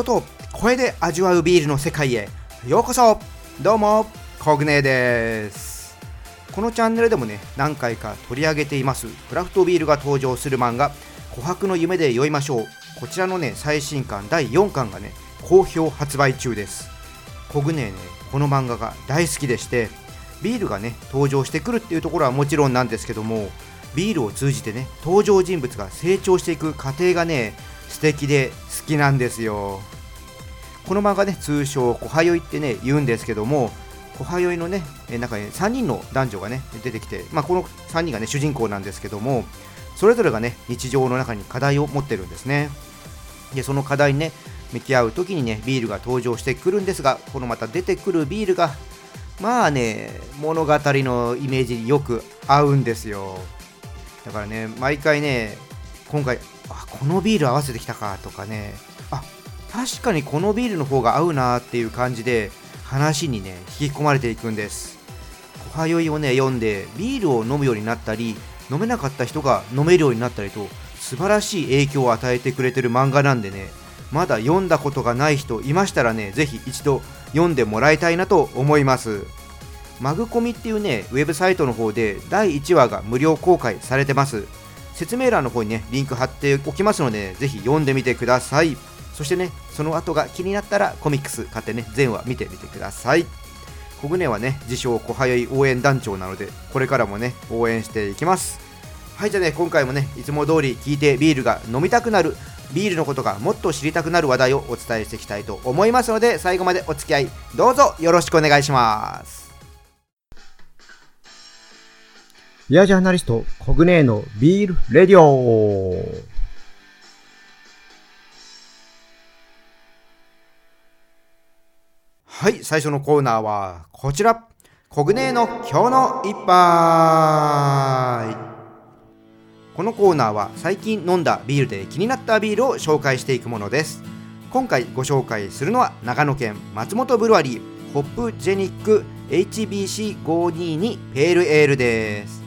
音と声で味わうビールの世界へ。ようこそ。どうもコグネです。このチャンネルでもね何回か取り上げています。クラフトビールが登場する漫画「琥珀の夢で酔いましょう」こちらのね最新刊第4巻がね好評発売中です。コグネねこの漫画が大好きでしてビールがね登場してくるっていうところはもちろんなんですけどもビールを通じてね登場人物が成長していく過程がね素敵で好きなんですよ。この漫画ね通称「小はよい」ってね言うんですけども小はよいのね中に、3人の男女がね出てきて、まあ、この3人がね主人公なんですけどもそれぞれがね日常の中に課題を持ってるんですね。でその課題にね向き合う時にねビールが登場してくるんですがこのまた出てくるビールがまあね物語のイメージによく合うんですよ。だからね毎回ね今回あこのビール合わせてきたかとかね確かにこのビールの方が合うなっていう感じで話にね引き込まれていくんです「おはよい」をね読んでビールを飲むようになったり飲めなかった人が飲めるようになったりと素晴らしい影響を与えてくれてる漫画なんでねまだ読んだことがない人いましたらねぜひ一度読んでもらいたいなと思います。マグコミっていうねウェブサイトの方で第1話が無料公開されてます。説明欄の方にねリンク貼っておきますのでぜひ読んでみてください。そしてねその後が気になったらコミックス買ってね全話見てみてください。小舟はね自称小早い応援団長なのでこれからもね応援していきます。はいじゃあね今回もねいつも通り聞いてビールが飲みたくなるビールのことがもっと知りたくなる話題をお伝えしていきたいと思いますので最後までお付き合いどうぞよろしくお願いします。ビアジャーナリスト、コグネーのビールレディオ。はい、最初のコーナーはこちら。コグネの今日の一杯。このコーナーは最近飲んだビールで気になったビールを紹介していくものです。今回ご紹介するのは長野県松本ブルワリーホップジェニック HBC522 ペールエールです。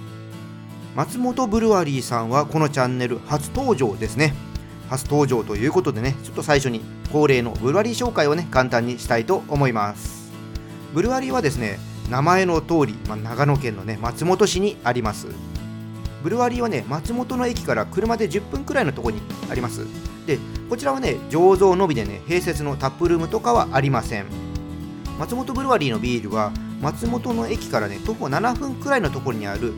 松本ブルワリーさんはこのチャンネル初登場ですね。初登場ということでねちょっと最初に恒例のブルワリー紹介をね簡単にしたいと思います。ブルワリーはですね名前の通り、まあ、長野県のね松本市にあります。ブルワリーはね松本の駅から車で10分くらいのところにあります。でこちらはね醸造のみでね併設のタップルームとかはありません。松本ブルワリーのビールは松本の駅からね徒歩7分くらいのところにある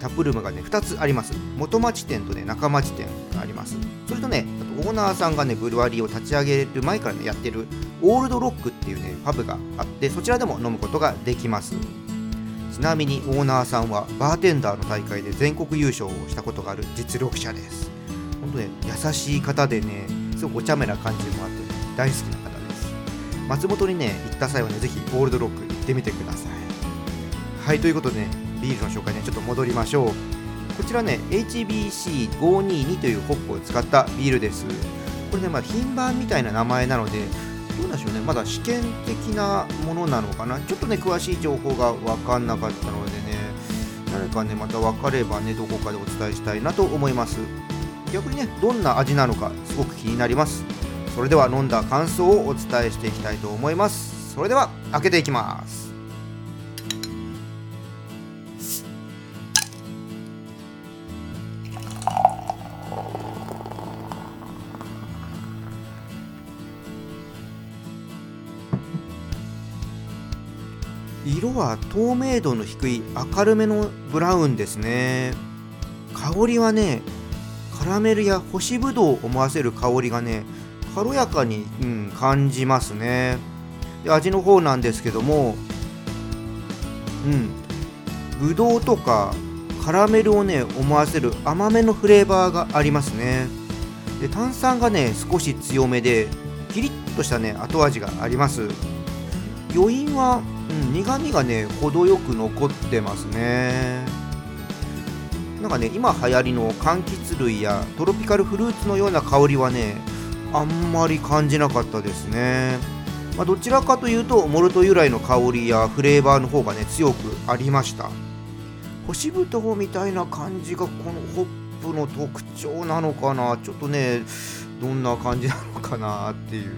タップルームがね2つあります。元町店とね中町店があります。それとねあとオーナーさんがねブルワリーを立ち上げる前からねやってるオールドロックっていうねパブがあってそちらでも飲むことができます。ちなみにオーナーさんはバーテンダーの大会で全国優勝をしたことがある実力者です。本当ね優しい方でねすごくお茶目な感じもあって、ね、大好きな方です。松本にね行った際はねぜひオールドロック行ってみてください。はいということでねビールの紹介にちょっと戻りましょう。こちらね HBC522 というホップを使ったビールです。これねまあ品番みたいな名前なのでどうなんでしょうね。まだ試験的なものなのかな。ちょっとね詳しい情報が分かんなかったのでね誰かねまた分かればねどこかでお伝えしたいなと思います。逆にねどんな味なのかすごく気になります。それでは飲んだ感想をお伝えしていきたいと思います。それでは開けていきます。色は透明度の低い明るめのブラウンですね。香りはねカラメルや干しぶどうを思わせる香りがね軽やかに、うん、感じますね。で味の方なんですけどもうんぶどうとかカラメルをね思わせる甘めのフレーバーがありますね。で炭酸がね少し強めでキリッとしたね後味があります。余韻はうん、苦みがね程よく残ってますね。なんかね今流行りの柑橘類やトロピカルフルーツのような香りはねあんまり感じなかったですね、まあ、どちらかというとモルト由来の香りやフレーバーの方がね強くありました。干しぶどうみたいな感じがこのホップの特徴なのかなちょっとねどんな感じなのかなっていう。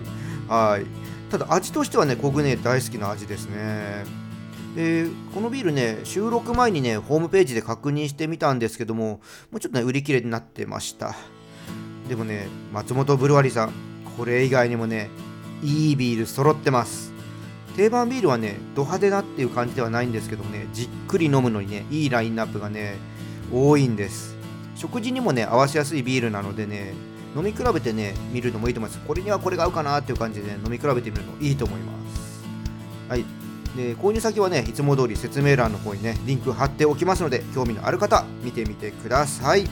はい。ただ味としてはねコグネ大好きな味ですね。でこのビールね収録前にねホームページで確認してみたんですけどももうちょっとね売り切れになってました。でもね松本ブルワリーさんこれ以外にもねいいビール揃ってます。定番ビールはねド派手なっていう感じではないんですけどもねじっくり飲むのにねいいラインナップがね多いんです。食事にもね合わせやすいビールなのでね飲み比べてね見るのもいいと思います。これにはこれが合うかなっていう感じで、ね、飲み比べてみるのいいと思います。はい。で購入先はねいつも通り説明欄の方にねリンク貼っておきますので興味のある方見てみてください。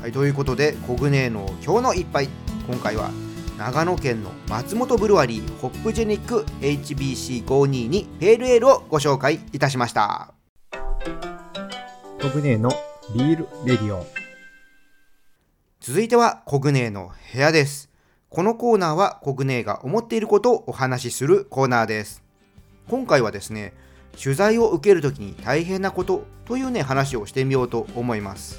はいということでコグネーの今日の一杯。今回は長野県の松本ブルワリーホップジェニック HBC522 ペールエールをご紹介いたしました。コグネのビールレディオ。続いてはコグネの部屋です。このコーナーはコグネが思っていることをお話しするコーナーです。今回はですね取材を受けるときに大変なことというね話をしてみようと思います。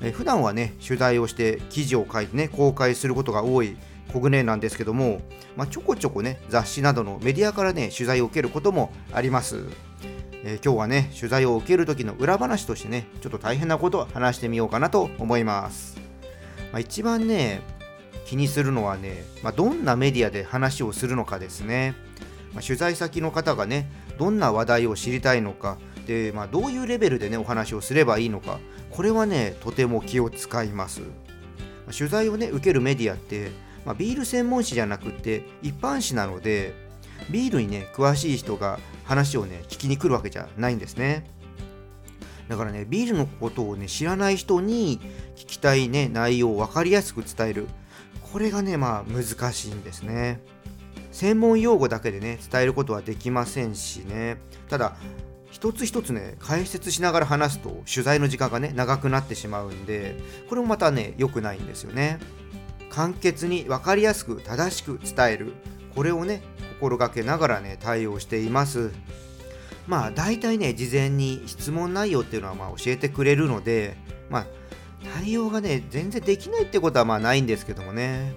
え普段はね取材をして記事を書いてね公開することが多いコグネなんですけども、まあ、ちょこちょこね雑誌などのメディアからね取材を受けることもあります、え、今日はね取材を受ける時の裏話としてねちょっと大変なことを話してみようかなと思います、まあ、一番ね気にするのはね、まあ、どんなメディアで話をするのかですね、ま取材先の方がねどんな話題を知りたいのか。で、まあ、どういうレベルでねお話をすればいいのか。これはねとても気を使います。ま取材をね受けるメディアってまあ、ビール専門誌じゃなくて一般誌なのでビールにね詳しい人が話をね聞きに来るわけじゃないんですね。だからねビールのことをね知らない人に聞きたいね内容を分かりやすく伝える。これがねまあ難しいんですね。専門用語だけでね伝えることはできませんしね。ただ一つ一つね解説しながら話すと取材の時間がね長くなってしまうんでこれもまたね良くないんですよね。簡潔に分かりやすく正しく伝える。これをね心がけながらね対応しています。まあ大体ね事前に質問内容っていうのはまあ教えてくれるのでまあ対応がね全然できないってことはまあないんですけどもね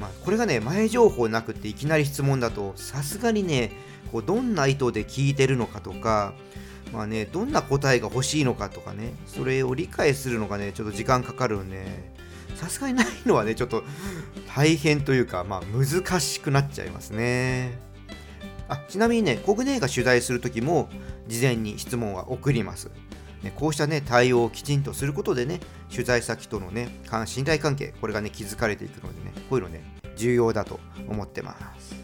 まあ、これがね前情報なくていきなり質問だとさすがにねこうどんな意図で聞いてるのかとかまあねどんな答えが欲しいのかとかねそれを理解するのがねちょっと時間かかるんでさすがにないのはね、ちょっと大変というか、まあ難しくなっちゃいますね。あちなみにね、コグネが取材するときも、事前に質問は送ります。ね、こうしたね、対応をきちんとすることでね、取材先とのね、信頼関係、これがね、築かれていくのでね、こういうのね、重要だと思ってます。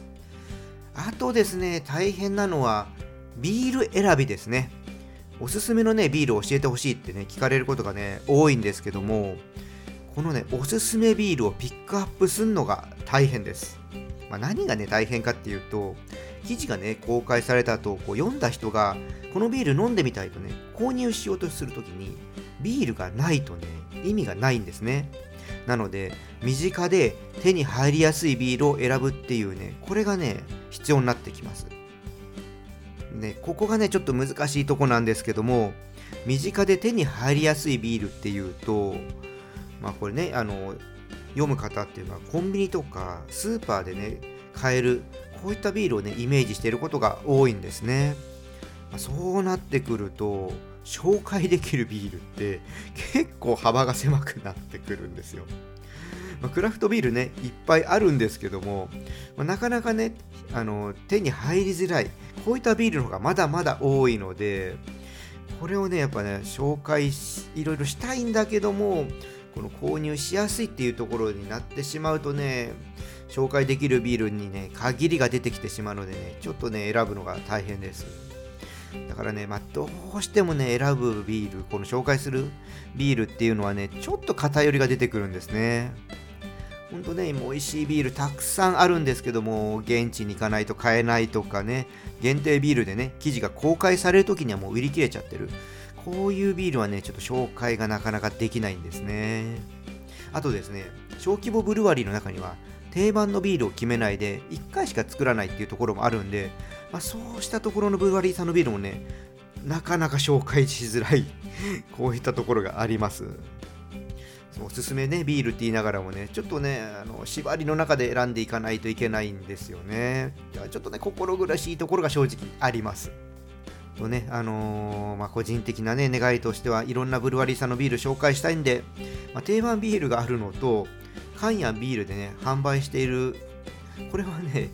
あとですね、大変なのは、ビール選びですね。おすすめのね、ビールを教えてほしいってね、聞かれることがね、多いんですけども、このねおすすめビールをピックアップするのが大変です、まあ、何がね大変かっていうと記事がね公開された後こう読んだ人がこのビール飲んでみたいとね購入しようとするときにビールがないとね意味がないんですね。なので身近で手に入りやすいビールを選ぶっていうねこれがね必要になってきます。ねここがねちょっと難しいとこなんですけども身近で手に入りやすいビールっていうとまあこれねあの読む方っていうのはコンビニとかスーパーでね買えるこういったビールをねイメージしていることが多いんですね、まあ、そうなってくると紹介できるビールって結構幅が狭くなってくるんですよ。まあ、クラフトビールねいっぱいあるんですけども、まあ、なかなかねあの手に入りづらいこういったビールの方がまだまだ多いのでこれをねやっぱね紹介いろいろしたいんだけどもこの購入しやすいっていうところになってしまうとね紹介できるビールにね限りが出てきてしまうのでねちょっとね選ぶのが大変ですだからね、まあ、どうしてもね選ぶビールこの紹介するビールっていうのはねちょっと偏りが出てくるんですねほんとね、美味しいビールたくさんあるんですけども、現地に行かないと買えないとかね、限定ビールでね、記事が公開される時にはもう売り切れちゃってる。こういうビールはね、ちょっと紹介がなかなかできないんですね。あとですね、小規模ブルワリーの中には、定番のビールを決めないで、1回しか作らないっていうところもあるんで、まあ、そうしたところのブルワリーさんのビールもね、なかなか紹介しづらい こういったところがあります。おすすめねビールって言いながらもねちょっとねあの縛りの中で選んでいかないといけないんですよねちょっとね心苦しいところが正直ありますとねあのー、まあ、個人的なね願いとしてはいろんなブルワリーさんのビール紹介したいんで、まあ、定番ビールがあるのと缶やビールでね販売しているこれはね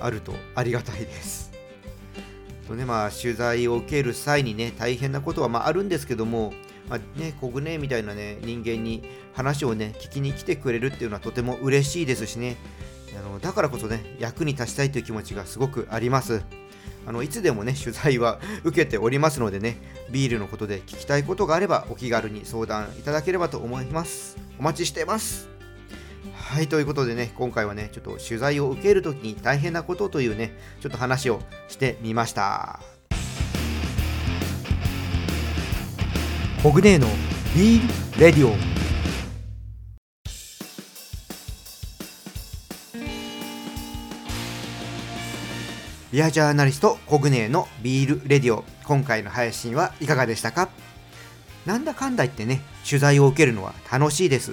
あるとありがたいですとねまあ取材を受ける際にね大変なことはまああるんですけどもまあ、ね、コグネみたいなね、人間に話をね、聞きに来てくれるっていうのはとても嬉しいですしね、あのだからこそね、役に立ちたいという気持ちがすごくあります。あのいつでもね、取材は受けておりますのでね、ビールのことで聞きたいことがあれば、お気軽に相談いただければと思います。お待ちしてます。はい、ということでね、今回はね、ちょっと取材を受けるときに大変なことというね、ちょっと話をしてみました。コグネーのビールレディオビアジャーナリストコグネーのビールレディオ今回の配信はいかがでしたか？なんだかんだ言ってね取材を受けるのは楽しいです。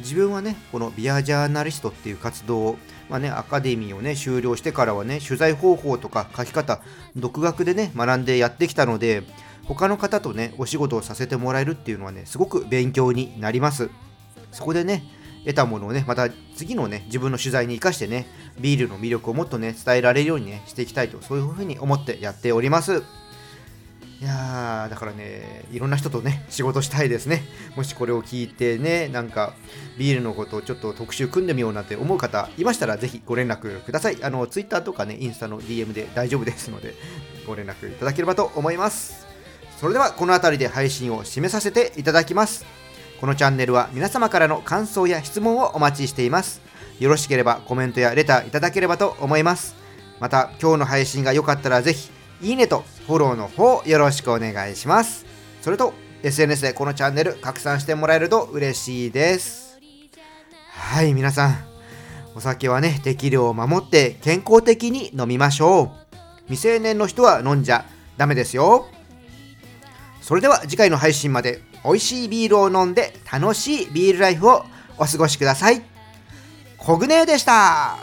自分はねこのビアジャーナリストっていう活動をまあね、アカデミーをね修了してからはね取材方法とか書き方独学でね学んでやってきたので他の方とねお仕事をさせてもらえるっていうのはねすごく勉強になります。そこでね得たものをねまた次のね自分の取材に生かしてねビールの魅力をもっとね伝えられるようにねしていきたいとそういうふうに思ってやっております。いやーだからねいろんな人とね仕事したいですね。もしこれを聞いてねなんかビールのことをちょっと特集組んでみようなんて思う方いましたらぜひご連絡ください。あの Twitter とかねインスタの DM で大丈夫ですのでご連絡いただければと思います。それではこの辺りで配信を締めさせていただきます。このチャンネルは皆様からの感想や質問をお待ちしています。よろしければコメントやレターいただければと思います。また今日の配信が良かったらぜひいいねとフォローの方よろしくお願いします。それと SNS でこのチャンネル拡散してもらえると嬉しいです。はい皆さん。お酒はね適量を守って健康的に飲みましょう。未成年の人は飲んじゃダメですよ。それでは次回の配信まで美味しいビールを飲んで楽しいビールライフをお過ごしください。コグネでした。